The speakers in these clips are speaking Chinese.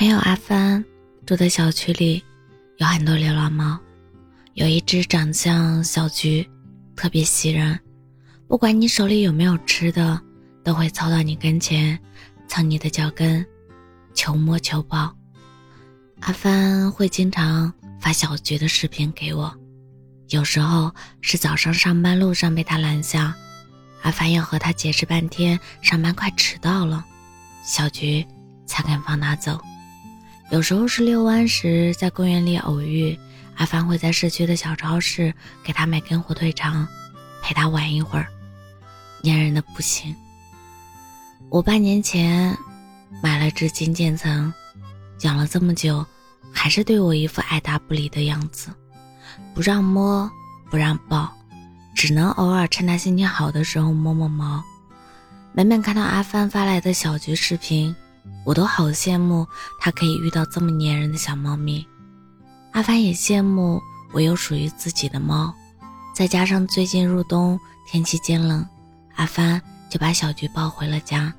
朋友阿帆住的小区里有很多流浪猫，有一只长相小橘，特别喜人，不管你手里有没有吃的，都会凑到你跟前，蹭你的脚跟，求摸求抱。阿帆会经常发小橘的视频给我，有时候是早上上班路上被他拦下，阿帆要和他解释半天，上班快迟到了，小橘才肯放他走。有时候是遛弯时在公园里偶遇，阿帆会在市区的小超市给他买根火腿肠，陪他玩一会儿，粘人的不行。我半年前买了只金渐层，养了这么久，还是对我一副爱答不理的样子，不让摸，不让抱，只能偶尔趁他心情好的时候摸摸毛。每每看到阿帆发来的小菊视频。我都好羡慕他可以遇到这么粘人的小猫咪，阿帆也羡慕我有属于自己的猫。再加上最近入冬，天气渐冷，阿帆就把小菊抱回了家，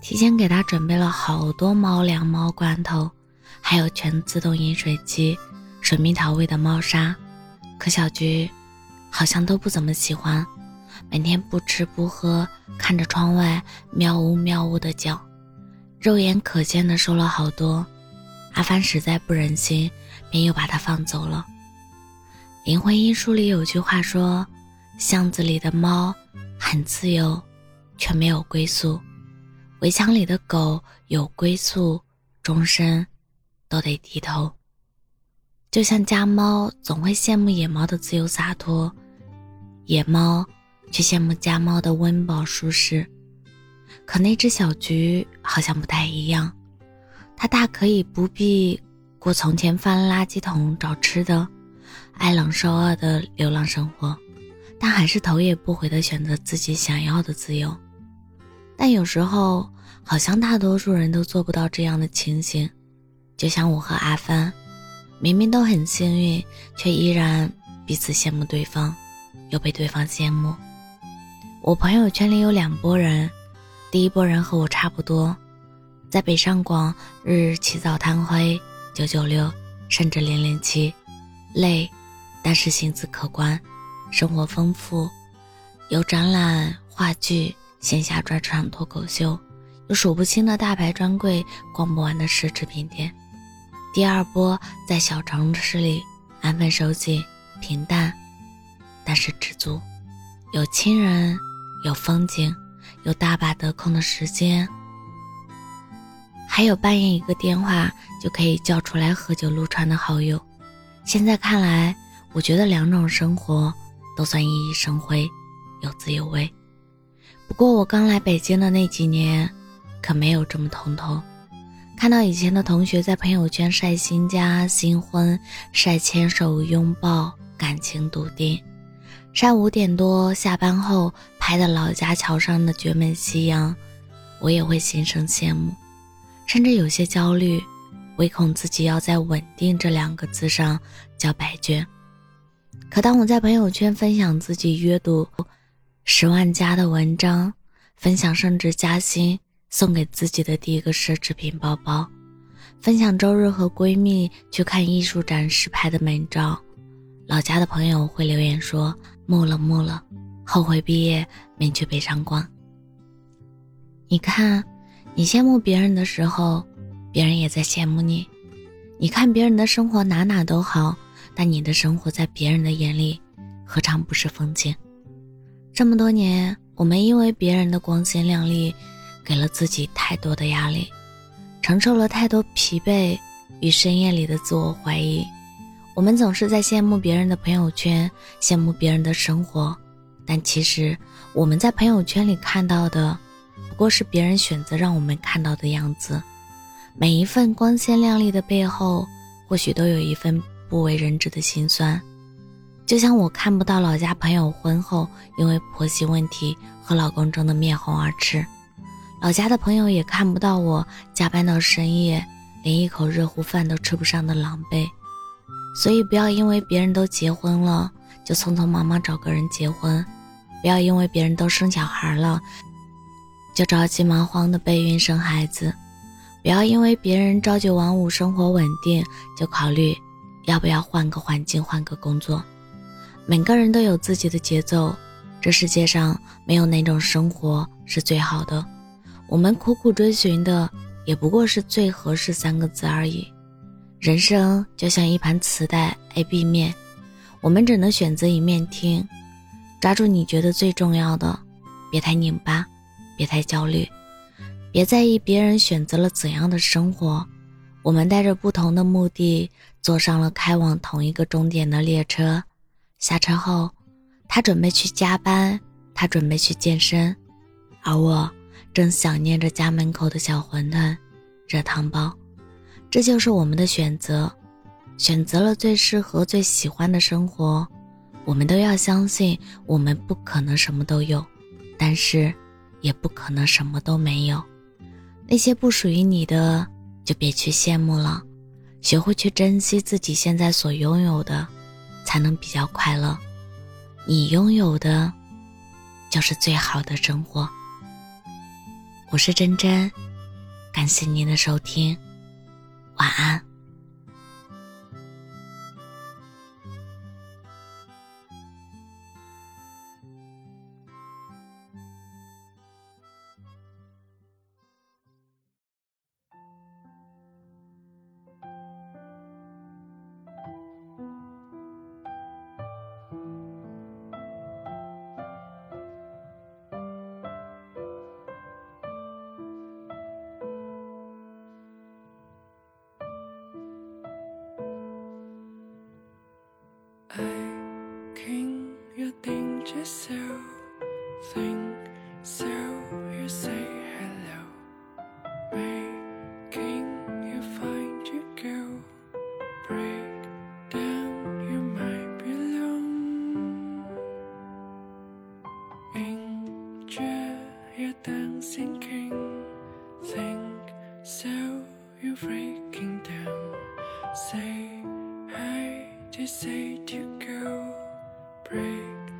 提前给他准备了好多猫粮、猫罐头，还有全自动饮水机、水蜜桃味的猫砂。可小菊好像都不怎么喜欢，每天不吃不喝，看着窗外喵呜喵呜的叫。肉眼可见的瘦了好多，阿帆实在不忍心，便又把它放走了。林徽因书里有句话说：“巷子里的猫很自由，却没有归宿；围墙里的狗有归宿，终身都得低头。”就像家猫总会羡慕野猫的自由洒脱，野猫却羡慕家猫的温饱舒适。可那只小菊好像不太一样，它大可以不必过从前翻垃圾桶找吃的、挨冷受饿的流浪生活，但还是头也不回地选择自己想要的自由。但有时候，好像大多数人都做不到这样的情形，就像我和阿帆，明明都很幸运，却依然彼此羡慕对方，又被对方羡慕。我朋友圈里有两拨人。第一波人和我差不多，在北上广日日起早贪黑，九九六甚至零零七，累，但是薪资可观，生活丰富，有展览、话剧、线下专场、脱口秀，有数不清的大牌专柜，逛不完的奢侈品店。第二波在小城市里安分守己，平淡，但是知足，有亲人，有风景。有大把得空的时间，还有半夜一个电话就可以叫出来喝酒撸串的好友。现在看来，我觉得两种生活都算熠熠生辉，有滋有味。不过我刚来北京的那几年，可没有这么通透。看到以前的同学在朋友圈晒新家新婚，晒牵手拥抱，感情笃定。晒五点多下班后拍的老家桥上的绝美夕阳，我也会心生羡慕，甚至有些焦虑，唯恐自己要在“稳定”这两个字上交白卷。可当我在朋友圈分享自己阅读十万加的文章，分享升职加薪送给自己的第一个奢侈品包包，分享周日和闺蜜去看艺术展时拍的美照。老家的朋友会留言说：“木了木了，后悔毕业没去北上广。”你看，你羡慕别人的时候，别人也在羡慕你。你看别人的生活哪哪都好，但你的生活在别人的眼里，何尝不是风景？这么多年，我们因为别人的光鲜亮丽，给了自己太多的压力，承受了太多疲惫与深夜里的自我怀疑。我们总是在羡慕别人的朋友圈，羡慕别人的生活，但其实我们在朋友圈里看到的，不过是别人选择让我们看到的样子。每一份光鲜亮丽的背后，或许都有一份不为人知的心酸。就像我看不到老家朋友婚后因为婆媳问题和老公争得面红耳赤，老家的朋友也看不到我加班到深夜，连一口热乎饭都吃不上的狼狈。所以，不要因为别人都结婚了，就匆匆忙忙找个人结婚；不要因为别人都生小孩了，就着急忙慌的备孕生孩子；不要因为别人朝九晚五、生活稳定，就考虑要不要换个环境、换个工作。每个人都有自己的节奏，这世界上没有哪种生活是最好的。我们苦苦追寻的，也不过是最合适三个字而已。人生就像一盘磁带，A、B 面，我们只能选择一面听。抓住你觉得最重要的，别太拧巴，别太焦虑。别在意别人选择了怎样的生活，我们带着不同的目的坐上了开往同一个终点的列车。下车后，他准备去加班，他准备去健身，而我正想念着家门口的小馄饨、热汤包。这就是我们的选择，选择了最适合、最喜欢的生活。我们都要相信，我们不可能什么都有，但是也不可能什么都没有。那些不属于你的，就别去羡慕了，学会去珍惜自己现在所拥有的，才能比较快乐。你拥有的，就是最好的生活。我是真真，感谢您的收听，晚安。To say to go break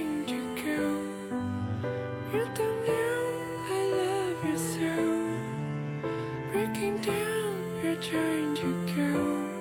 you're trying to kill.